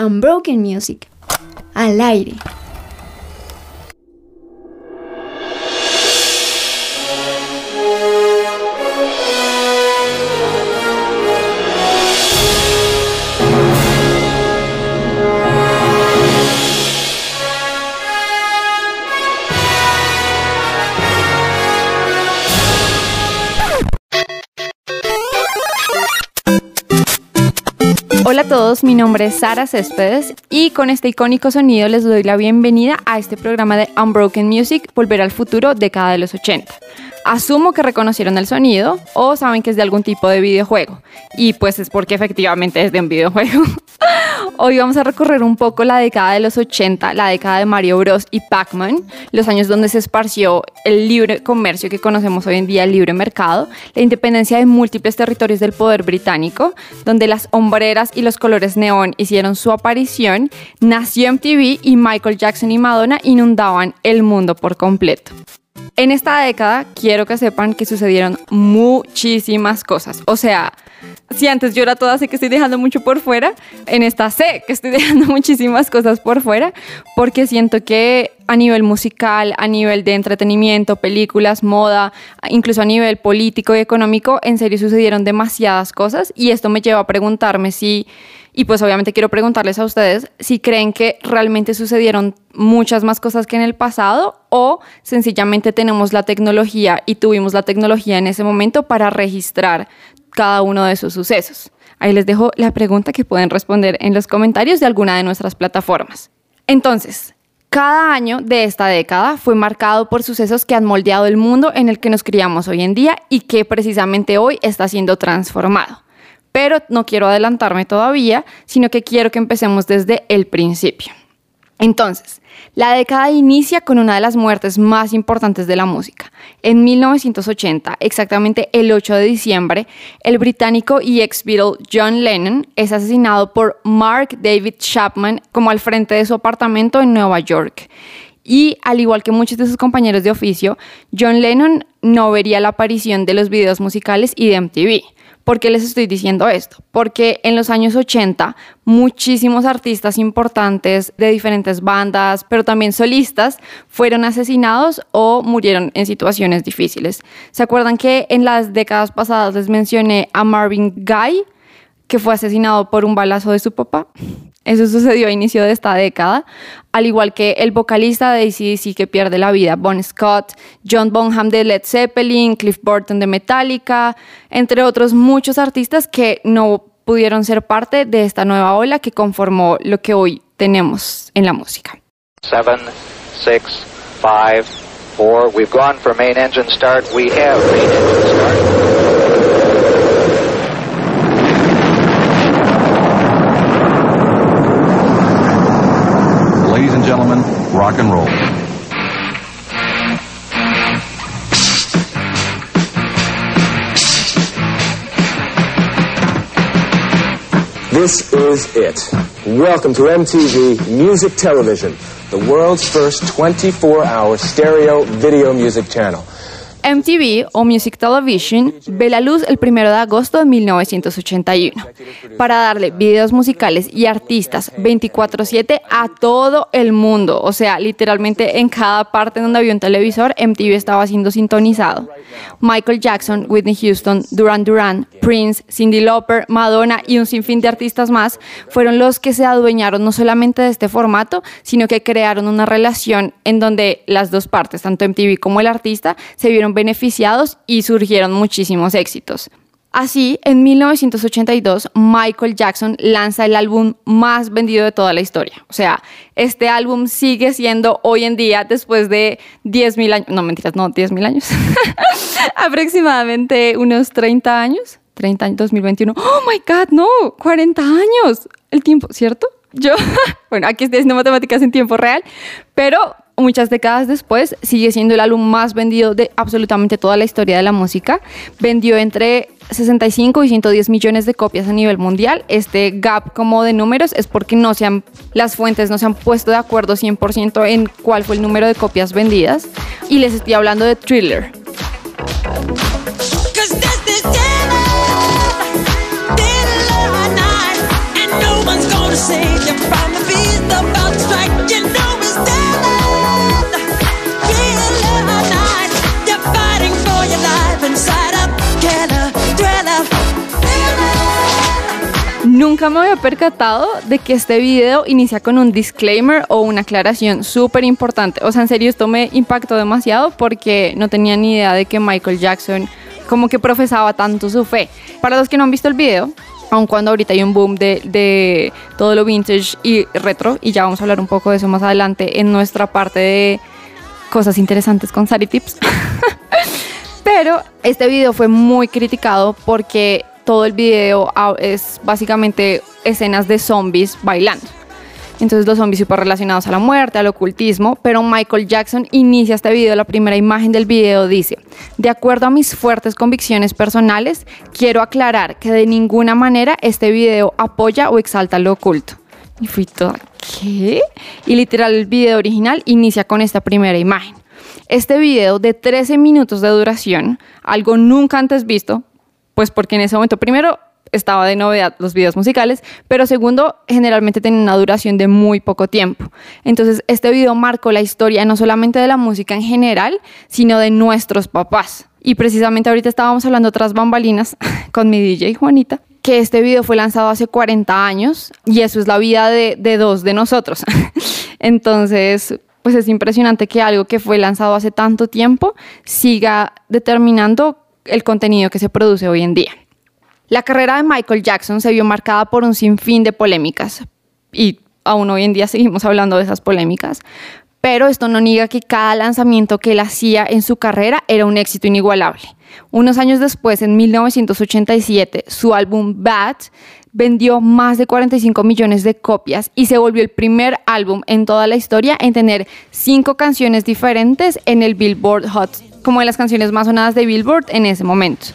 Unbroken Music. Al aire. Mi nombre es Sara Céspedes y con este icónico sonido les doy la bienvenida a este programa de Unbroken Music, Volver al Futuro, década de los 80. Asumo que reconocieron el sonido o saben que es de algún tipo de videojuego y pues es porque efectivamente es de un videojuego. Hoy vamos a recorrer un poco la década de los 80, la década de Mario Bros. y Pac-Man, los años donde se esparció el libre comercio que conocemos hoy en día, el libre mercado, la independencia de múltiples territorios del poder británico, donde las hombreras y los colores neón hicieron su aparición, nació MTV y Michael Jackson y Madonna inundaban el mundo por completo. En esta década quiero que sepan que sucedieron muchísimas cosas. O sea, si antes yo era toda sé que estoy dejando mucho por fuera, en esta sé que estoy dejando muchísimas cosas por fuera porque siento que a nivel musical, a nivel de entretenimiento, películas, moda, incluso a nivel político y económico, en serio sucedieron demasiadas cosas y esto me lleva a preguntarme si, y pues obviamente quiero preguntarles a ustedes, si creen que realmente sucedieron muchas más cosas que en el pasado o sencillamente tenemos la tecnología y tuvimos la tecnología en ese momento para registrar cada uno de esos sucesos. Ahí les dejo la pregunta que pueden responder en los comentarios de alguna de nuestras plataformas. Entonces, cada año de esta década fue marcado por sucesos que han moldeado el mundo en el que nos criamos hoy en día y que precisamente hoy está siendo transformado. Pero no quiero adelantarme todavía, sino que quiero que empecemos desde el principio. Entonces, la década inicia con una de las muertes más importantes de la música. En 1980, exactamente el 8 de diciembre, el británico y ex Beatle John Lennon es asesinado por Mark David Chapman como al frente de su apartamento en Nueva York. Y al igual que muchos de sus compañeros de oficio, John Lennon no vería la aparición de los videos musicales y de MTV. ¿Por qué les estoy diciendo esto? Porque en los años 80 muchísimos artistas importantes de diferentes bandas, pero también solistas, fueron asesinados o murieron en situaciones difíciles. ¿Se acuerdan que en las décadas pasadas les mencioné a Marvin Gaye, que fue asesinado por un balazo de su papá? Eso sucedió a inicio de esta década, al igual que el vocalista de ACDC que pierde la vida, Bon Scott, John Bonham de Led Zeppelin, Cliff Burton de Metallica, entre otros muchos artistas que no pudieron ser parte de esta nueva ola que conformó lo que hoy tenemos en la música. Seven, six, five, four. We've gone main engine start. We have main engine start. Rock and roll. This is it. Welcome to MTV Music Television, the world's first 24 hour stereo video music channel. MTV o Music Television ve la luz el 1 de agosto de 1981 para darle videos musicales y artistas 24/7 a todo el mundo. O sea, literalmente en cada parte donde había un televisor, MTV estaba siendo sintonizado. Michael Jackson, Whitney Houston, Duran Duran, Prince, Cindy Lauper, Madonna y un sinfín de artistas más fueron los que se adueñaron no solamente de este formato, sino que crearon una relación en donde las dos partes, tanto MTV como el artista, se vieron beneficiados y surgieron muchísimos éxitos. Así, en 1982, Michael Jackson lanza el álbum más vendido de toda la historia. O sea, este álbum sigue siendo hoy en día, después de 10.000 años, no mentiras, no, 10.000 años, aproximadamente unos 30 años, 30 años, 2021. Oh my God, no, 40 años, el tiempo, ¿cierto? Yo, bueno, aquí estoy haciendo matemáticas en tiempo real, pero muchas décadas después sigue siendo el álbum más vendido de absolutamente toda la historia de la música. Vendió entre 65 y 110 millones de copias a nivel mundial. Este gap como de números es porque no se han, las fuentes no se han puesto de acuerdo 100% en cuál fue el número de copias vendidas. Y les estoy hablando de Thriller. Nunca me había percatado de que este video inicia con un disclaimer o una aclaración súper importante. O sea, en serio, esto me impactó demasiado porque no tenía ni idea de que Michael Jackson como que profesaba tanto su fe. Para los que no han visto el video, aun cuando ahorita hay un boom de, de, todo lo vintage y retro, y ya vamos a hablar un poco de eso más adelante en nuestra parte de cosas interesantes con Sari Tips. Pero este video fue muy criticado porque todo el video es básicamente escenas de zombies bailando. Entonces los zombies súper relacionados a la muerte, al ocultismo, pero Michael Jackson inicia este video, la primera imagen del video dice, de acuerdo a mis fuertes convicciones personales, quiero aclarar que de ninguna manera este video apoya o exalta lo oculto. Y fui toda, ¿qué? Y literal el video original inicia con esta primera imagen. Este video de 13 minutos de duración, algo nunca antes visto, pues porque en ese momento primero estaba de novedad los videos musicales, pero segundo, generalmente tienen una duración de muy poco tiempo. Entonces, este video marcó la historia no solamente de la música en general, sino de nuestros papás. Y precisamente ahorita estábamos hablando otras bambalinas con mi DJ Juanita, que este video fue lanzado hace 40 años y eso es la vida de, de dos de nosotros. Entonces, pues es impresionante que algo que fue lanzado hace tanto tiempo siga determinando el contenido que se produce hoy en día. La carrera de Michael Jackson se vio marcada por un sinfín de polémicas y aún hoy en día seguimos hablando de esas polémicas, pero esto no niega que cada lanzamiento que él hacía en su carrera era un éxito inigualable. Unos años después, en 1987, su álbum Bad vendió más de 45 millones de copias y se volvió el primer álbum en toda la historia en tener cinco canciones diferentes en el Billboard Hot, como de las canciones más sonadas de Billboard en ese momento.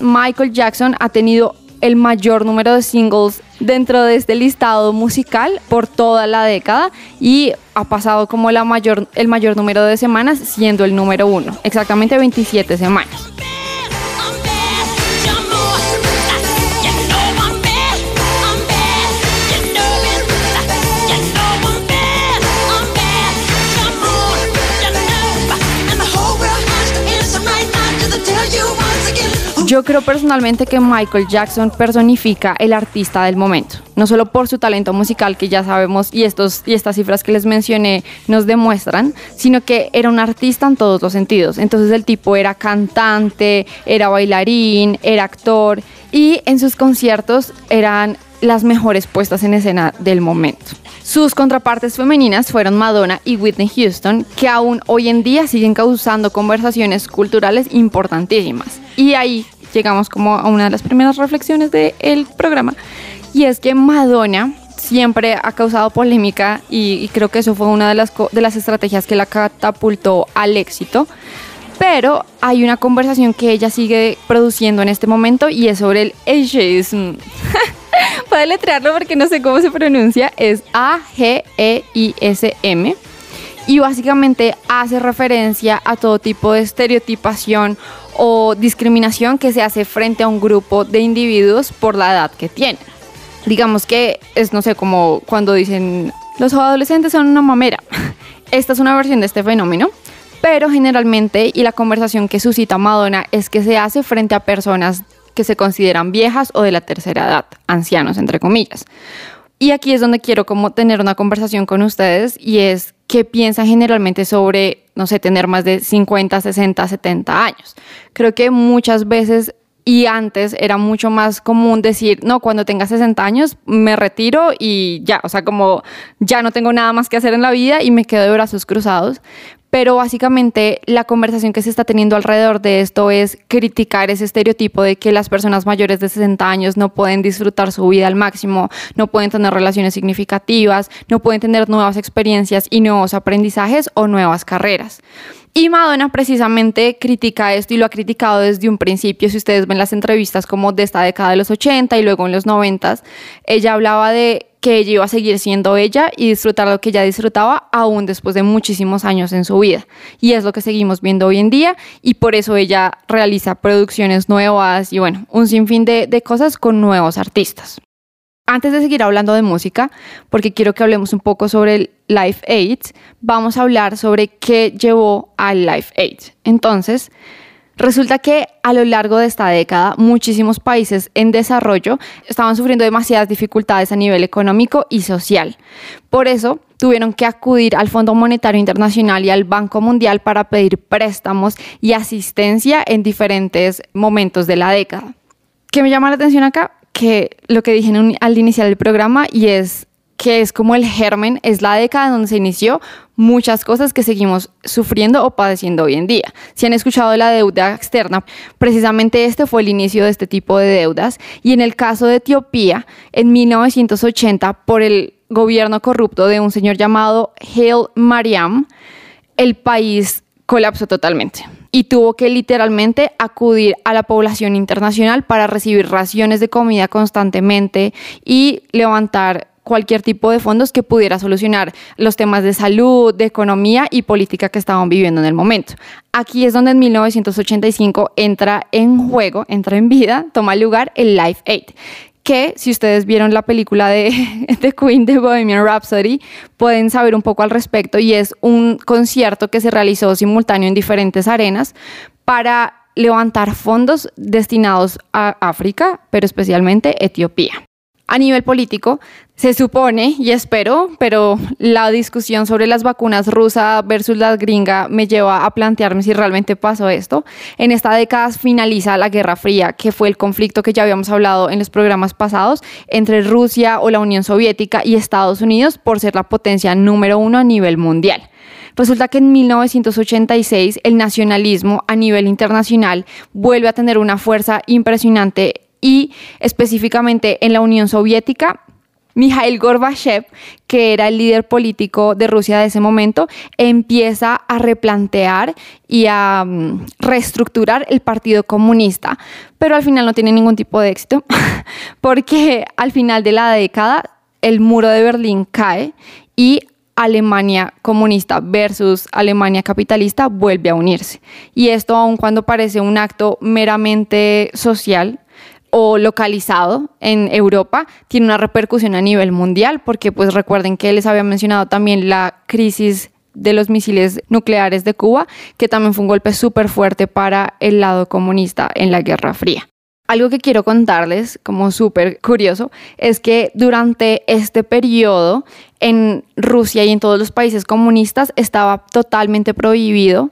Michael Jackson ha tenido el mayor número de singles dentro de este listado musical por toda la década y ha pasado como la mayor, el mayor número de semanas siendo el número uno, exactamente 27 semanas. Yo creo personalmente que Michael Jackson personifica el artista del momento, no solo por su talento musical que ya sabemos y, estos, y estas cifras que les mencioné nos demuestran, sino que era un artista en todos los sentidos. Entonces el tipo era cantante, era bailarín, era actor y en sus conciertos eran las mejores puestas en escena del momento. Sus contrapartes femeninas fueron Madonna y Whitney Houston, que aún hoy en día siguen causando conversaciones culturales importantísimas. Y ahí llegamos como a una de las primeras reflexiones del programa, y es que Madonna siempre ha causado polémica y, creo que eso fue una de las, de las estrategias que la catapultó al éxito. Pero hay una conversación que ella sigue produciendo en este momento y es sobre el ageism. Letrearlo porque no sé cómo se pronuncia. Es A-G-E-I-S-M. Y básicamente hace referencia a todo tipo de estereotipación o discriminación que se hace frente a un grupo de individuos por la edad que tienen. Digamos que es, no sé, como cuando dicen los adolescentes son una mamera. Esta es una versión de este fenómeno, pero generalmente, y la conversación que suscita Madonna es que se hace frente a personas que se consideran viejas o de la tercera edad, ancianos entre comillas. Y aquí es donde quiero como tener una conversación con ustedes y es qué piensan generalmente sobre, no sé, tener más de 50, 60, 70 años. Creo que muchas veces y antes era mucho más común decir, no, cuando tenga 60 años me retiro y ya, o sea, como ya no tengo nada más que hacer en la vida y me quedo de brazos cruzados pero básicamente la conversación que se está teniendo alrededor de esto es criticar ese estereotipo de que las personas mayores de 60 años no pueden disfrutar su vida al máximo, no pueden tener relaciones significativas, no pueden tener nuevas experiencias y nuevos aprendizajes o nuevas carreras. Y Madonna precisamente critica esto y lo ha criticado desde un principio. Si ustedes ven las entrevistas como de esta década de los 80 y luego en los 90, ella hablaba de que ella iba a seguir siendo ella y disfrutar lo que ella disfrutaba aún después de muchísimos años en su vida. Y es lo que seguimos viendo hoy en día y por eso ella realiza producciones nuevas y bueno, un sinfín de, de cosas con nuevos artistas. Antes de seguir hablando de música, porque quiero que hablemos un poco sobre el Life Aid, vamos a hablar sobre qué llevó al Life Aid. Entonces, Resulta que a lo largo de esta década muchísimos países en desarrollo estaban sufriendo demasiadas dificultades a nivel económico y social. Por eso tuvieron que acudir al Fondo Monetario Internacional y al Banco Mundial para pedir préstamos y asistencia en diferentes momentos de la década. ¿Qué me llama la atención acá? Que lo que dije al iniciar el programa y es que es como el germen, es la década donde se inició muchas cosas que seguimos sufriendo o padeciendo hoy en día. Si han escuchado la deuda externa, precisamente este fue el inicio de este tipo de deudas. Y en el caso de Etiopía, en 1980, por el gobierno corrupto de un señor llamado Hail Mariam, el país colapsó totalmente y tuvo que literalmente acudir a la población internacional para recibir raciones de comida constantemente y levantar cualquier tipo de fondos que pudiera solucionar los temas de salud, de economía y política que estaban viviendo en el momento. Aquí es donde en 1985 entra en juego, entra en vida, toma lugar el Life Aid que si ustedes vieron la película de, The Queen de Bohemian Rhapsody, pueden saber un poco al respecto y es un concierto que se realizó simultáneo en diferentes arenas para levantar fondos destinados a África, pero especialmente Etiopía. A nivel político, se supone, y espero, pero la discusión sobre las vacunas rusa versus las gringa me lleva a plantearme si realmente pasó esto. En esta década finaliza la Guerra Fría, que fue el conflicto que ya habíamos hablado en los programas pasados entre Rusia o la Unión Soviética y Estados Unidos por ser la potencia número uno a nivel mundial. Resulta que en 1986 el nacionalismo a nivel internacional vuelve a tener una fuerza impresionante y específicamente en la Unión Soviética Mikhail Gorbachev, que era el líder político de Rusia de ese momento, empieza a replantear y a mm, reestructurar el Partido Comunista, pero al final no tiene ningún tipo de éxito, porque al final de la década el muro de Berlín cae y Alemania comunista versus Alemania capitalista vuelve a unirse. Y esto aun cuando parece un acto meramente social, o localizado en Europa tiene una repercusión a nivel mundial, porque pues recuerden que les había mencionado también la crisis de los misiles nucleares de Cuba, que también fue un golpe súper fuerte para el lado comunista en la Guerra Fría. Algo que quiero contarles como súper curioso es que durante este periodo en Rusia y en todos los países comunistas estaba totalmente prohibido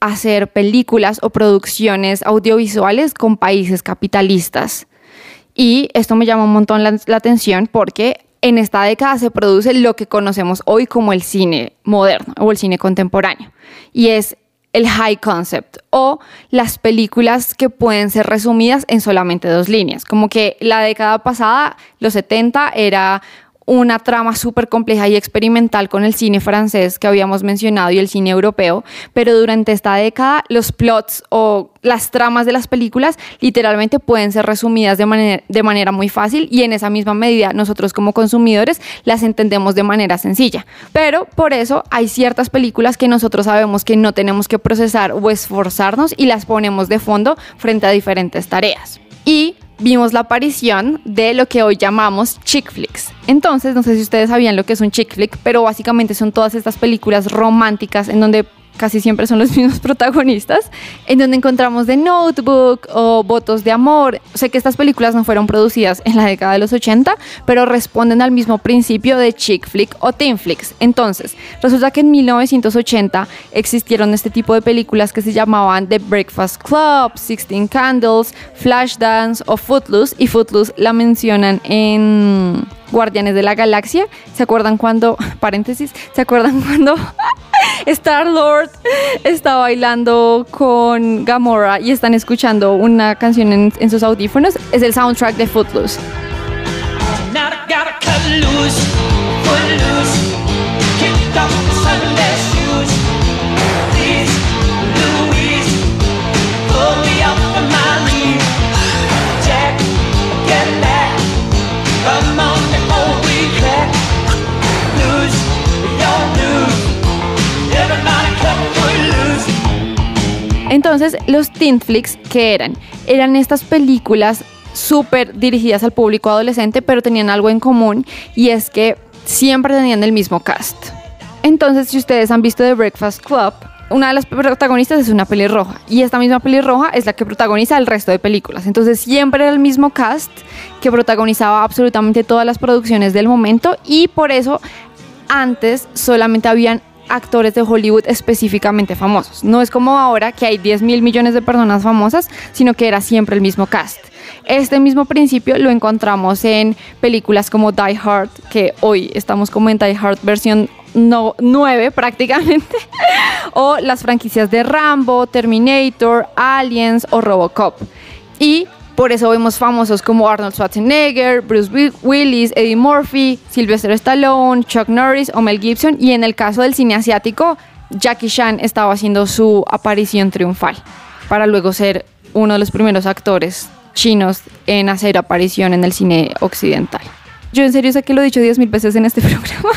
hacer películas o producciones audiovisuales con países capitalistas. Y esto me llama un montón la, atención porque en esta década se produce lo que conocemos hoy como el cine moderno o el cine contemporáneo. Y es el high concept o las películas que pueden ser resumidas en solamente dos líneas. Como que la década pasada, los 70, era una trama súper compleja y experimental con el cine francés que habíamos mencionado y el cine europeo, pero durante esta década los plots o las tramas de las películas literalmente pueden ser resumidas de manera, de manera muy fácil y en esa misma medida nosotros como consumidores las entendemos de manera sencilla. Pero por eso hay ciertas películas que nosotros sabemos que no tenemos que procesar o esforzarnos y las ponemos de fondo frente a diferentes tareas. Y vimos la aparición de lo que hoy llamamos chick flicks. Entonces, no sé si ustedes sabían lo que es un chick flick, pero básicamente son todas estas películas románticas en donde casi siempre son los mismos protagonistas, en donde encontramos The Notebook o Votos de Amor. Sé que estas películas no fueron producidas en la década de los 80, pero responden al mismo principio de chick flick o teen flicks. Entonces, resulta que en 1980 existieron este tipo de películas que se llamaban The Breakfast Club, Sixteen Candles, Flashdance o Footloose, y Footloose la mencionan en Guardianes de la Galaxia. ¿Se acuerdan cuando, paréntesis, ¿se acuerdan cuando Star Lord está bailando con Gamora y están escuchando una canción en, sus audífonos? Es el soundtrack de Footloose. Entonces, los teen flicks, ¿qué eran? Eran estas películas súper dirigidas al público adolescente, pero tenían algo en común y es que siempre tenían el mismo cast. Entonces, si ustedes han visto The Breakfast Club, una de las protagonistas es una pelirroja y esta misma pelirroja es la que protagoniza el resto de películas. Entonces siempre era el mismo cast que protagonizaba absolutamente todas las producciones del momento y por eso antes solamente habían actores de Hollywood específicamente famosos. No es como ahora que hay 10 mil millones de personas famosas, sino que era siempre el mismo cast. Este mismo principio lo encontramos en películas como Die Hard, que hoy estamos como en Die Hard versión no, 9 prácticamente, o las franquicias de Rambo, Terminator, Aliens o Robocop. Y por eso vemos famosos como Arnold Schwarzenegger, Bruce Willis, Eddie Murphy, Sylvester Stallone, Chuck Norris o Gibson. Y en el caso del cine asiático, Jackie Chan estaba haciendo su aparición triunfal para luego ser uno de los primeros actores chinos en hacer aparición en el cine occidental. Yo en serio sé que lo he dicho 10.000 veces en este programa,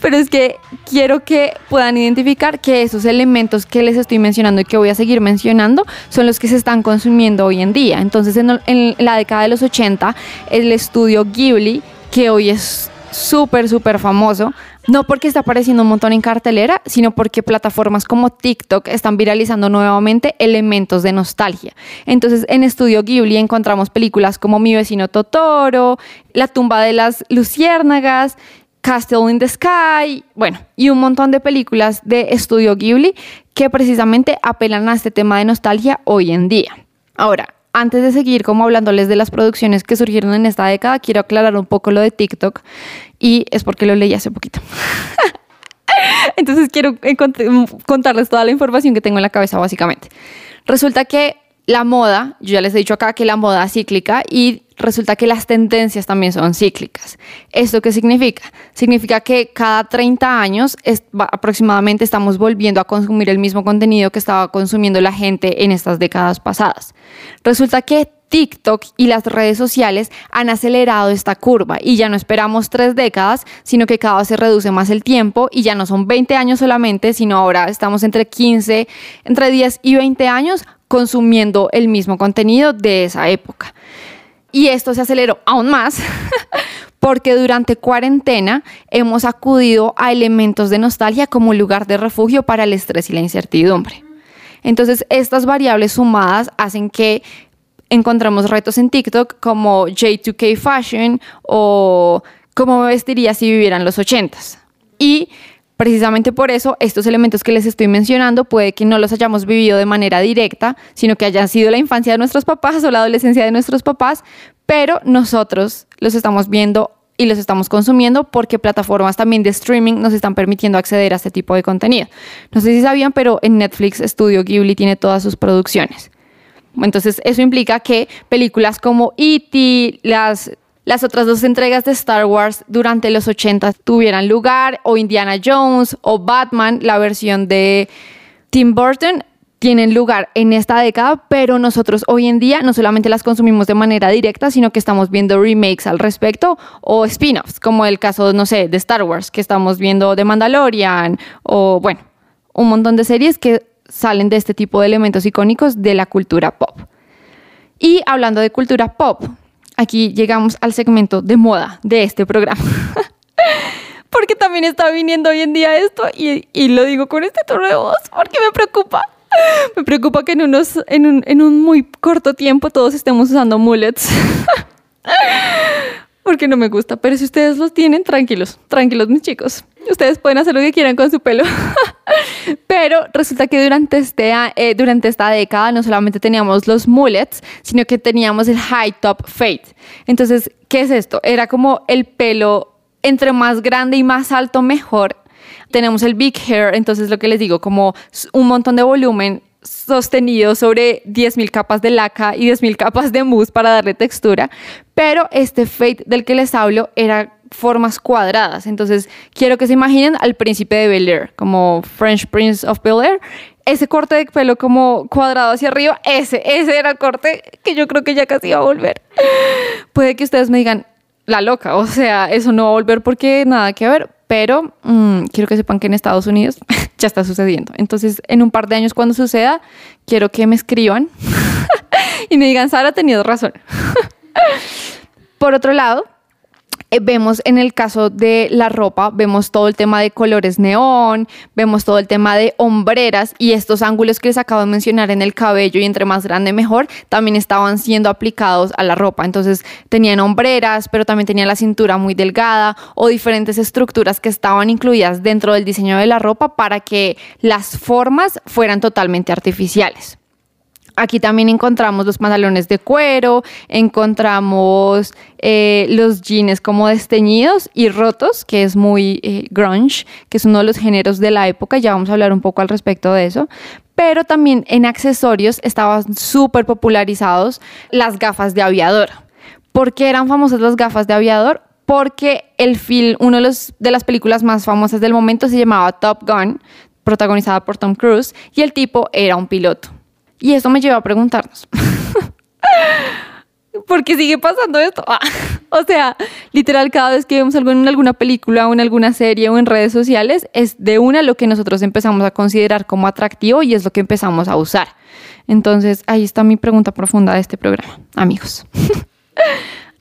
pero es que quiero que puedan identificar que esos elementos que les estoy mencionando y que voy a seguir mencionando son los que se están consumiendo hoy en día. Entonces, en, en la década de los 80, el estudio Ghibli, que hoy es súper, súper famoso, no porque está apareciendo un montón en cartelera, sino porque plataformas como TikTok están viralizando nuevamente elementos de nostalgia. Entonces, en Estudio Ghibli encontramos películas como Mi vecino Totoro, La tumba de las luciérnagas, Castle in the Sky, bueno, y un montón de películas de Estudio Ghibli que precisamente apelan a este tema de nostalgia hoy en día. Ahora, antes de seguir como hablándoles de las producciones que surgieron en esta década, quiero aclarar un poco lo de TikTok y es porque lo leí hace poquito. Entonces quiero contarles toda la información que tengo en la cabeza básicamente. Resulta que la moda, yo ya les he dicho acá que la moda es cíclica y resulta que las tendencias también son cíclicas. ¿Esto qué significa? Significa que cada 30 años aproximadamente estamos volviendo a consumir el mismo contenido que estaba consumiendo la gente en estas décadas pasadas. Resulta que TikTok y las redes sociales han acelerado esta curva y ya no esperamos tres décadas, sino que cada vez se reduce más el tiempo y ya no son 20 años solamente, sino ahora estamos entre 15, entre 10 y 20 años consumiendo el mismo contenido de esa época. Y esto se aceleró aún más porque durante cuarentena hemos acudido a elementos de nostalgia como lugar de refugio para el estrés y la incertidumbre. Entonces, estas variables sumadas hacen que encontramos retos en TikTok como J2K Fashion o cómo me vestiría si vivieran los 80s. Y Precisamente por eso, estos elementos que les estoy mencionando puede que no los hayamos vivido de manera directa, sino que hayan sido la infancia de nuestros papás o la adolescencia de nuestros papás, pero nosotros los estamos viendo y los estamos consumiendo porque plataformas también de streaming nos están permitiendo acceder a este tipo de contenido. No sé si sabían, pero en Netflix Studio Ghibli tiene todas sus producciones. Entonces, eso implica que películas como E.T., las las otras dos entregas de Star Wars durante los 80 tuvieran lugar, o Indiana Jones, o Batman, la versión de Tim Burton, tienen lugar en esta década, pero nosotros hoy en día no solamente las consumimos de manera directa, sino que estamos viendo remakes al respecto o spin-offs, como el caso, no sé, de Star Wars, que estamos viendo de Mandalorian, o bueno, un montón de series que salen de este tipo de elementos icónicos de la cultura pop. Y hablando de cultura pop, aquí llegamos al segmento de moda de este programa. porque también está viniendo hoy en día esto y, y, lo digo con este tono de voz porque me preocupa. Me preocupa que en, unos, en, un, en un muy corto tiempo todos estemos usando mullets. porque no me gusta. Pero si ustedes los tienen, tranquilos, tranquilos mis chicos. Ustedes pueden hacer lo que quieran con su pelo. Pero resulta que durante, este, eh, durante esta década no solamente teníamos los mullets, sino que teníamos el high top fade. Entonces, ¿qué es esto? Era como el pelo entre más grande y más alto, mejor. Tenemos el big hair, entonces lo que les digo, como un montón de volumen sostenido sobre 10.000 capas de laca y 10.000 capas de mousse para darle textura, pero este fade del que les hablo era formas cuadradas. Entonces, quiero que se imaginen al príncipe de Bel Air, como French Prince of Bel Air. Ese corte de pelo como cuadrado hacia arriba, ese, ese era el corte que yo creo que ya casi va a volver. Puede que ustedes me digan, la loca, o sea, eso no va a volver porque nada que ver, pero mm, quiero que sepan que en Estados Unidos ya está sucediendo. Entonces, en un par de años cuando suceda, quiero que me escriban y me digan, Sara, tenido razón. Por otro lado, eh, vemos en el caso de la ropa, vemos todo el tema de colores neón, vemos todo el tema de hombreras y estos ángulos que les acabo de mencionar en el cabello y entre más grande mejor, también estaban siendo aplicados a la ropa. Entonces tenían hombreras, pero también tenían la cintura muy delgada o diferentes estructuras que estaban incluidas dentro del diseño de la ropa para que las formas fueran totalmente artificiales. Aquí también encontramos los pantalones de cuero, encontramos eh, los jeans como desteñidos y rotos, que es muy eh, grunge, que es uno de los géneros de la época, ya vamos a hablar un poco al respecto de eso. Pero también en accesorios estaban súper popularizados las gafas de aviador. ¿Por qué eran famosas las gafas de aviador? Porque el film, una de, las películas más famosas del momento se llamaba Top Gun, protagonizada por Tom Cruise, y el tipo era un piloto. Y eso me lleva a preguntarnos, ¿por qué sigue pasando esto? Ah, o sea, literal, cada vez que vemos algo en alguna película o en alguna serie o en redes sociales, es de una lo que nosotros empezamos a considerar como atractivo y es lo que empezamos a usar. Entonces, ahí está mi pregunta profunda de este programa, amigos.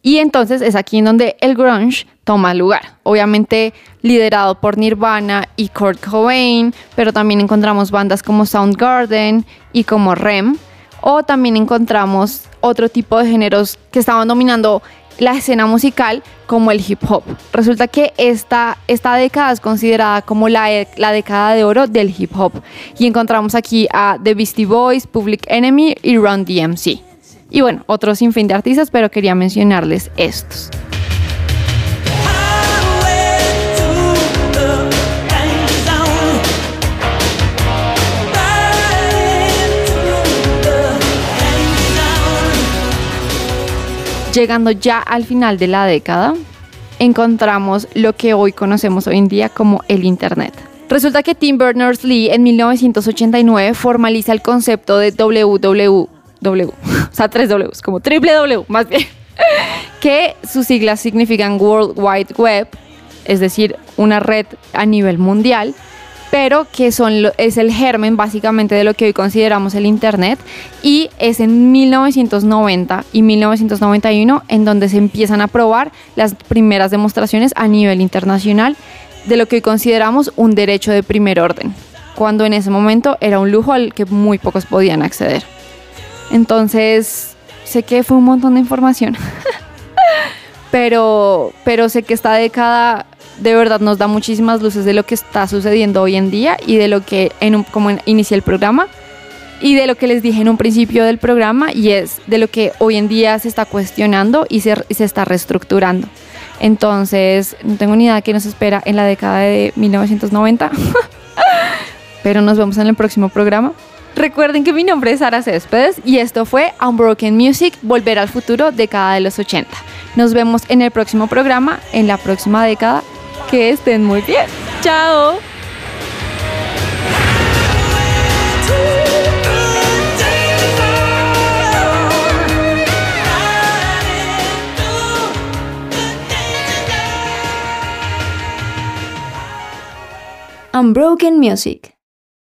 Y entonces es aquí en donde el grunge toma lugar. Obviamente liderado por Nirvana y Kurt Cobain, pero también encontramos bandas como Soundgarden y como REM. O también encontramos otro tipo de géneros que estaban dominando la escena musical como el hip hop. Resulta que esta, esta década es considerada como la, la década de oro del hip hop. Y encontramos aquí a The Beastie Boys, Public Enemy y Run DMC. Y bueno, otros sinfín de artistas, pero quería mencionarles estos. Llegando ya al final de la década, encontramos lo que hoy conocemos hoy en día como el Internet. Resulta que Tim Berners-Lee en 1989 formaliza el concepto de WWW, o sea, tres Ws, como triple W, más bien, que sus siglas significan World Wide Web, es decir, una red a nivel mundial, pero que son, es el germen básicamente de lo que hoy consideramos el Internet y es en 1990 y 1991 en donde se empiezan a probar las primeras demostraciones a nivel internacional de lo que hoy consideramos un derecho de primer orden, cuando en ese momento era un lujo al que muy pocos podían acceder. Entonces, sé que fue un montón de información, pero, pero sé que esta década de verdad nos da muchísimas luces de lo que está sucediendo hoy en día y de lo que, en un, como inicié el programa, y de lo que les dije en un principio del programa, y es de lo que hoy en día se está cuestionando y se, se está reestructurando. Entonces, no tengo ni idea qué nos espera en la década de 1990, pero nos vemos en el próximo programa. Recuerden que mi nombre es Sara Céspedes y esto fue Unbroken Music, Volver al Futuro, década de los 80. Nos vemos en el próximo programa, en la próxima década. Que estén muy bien. Chao. Unbroken Music.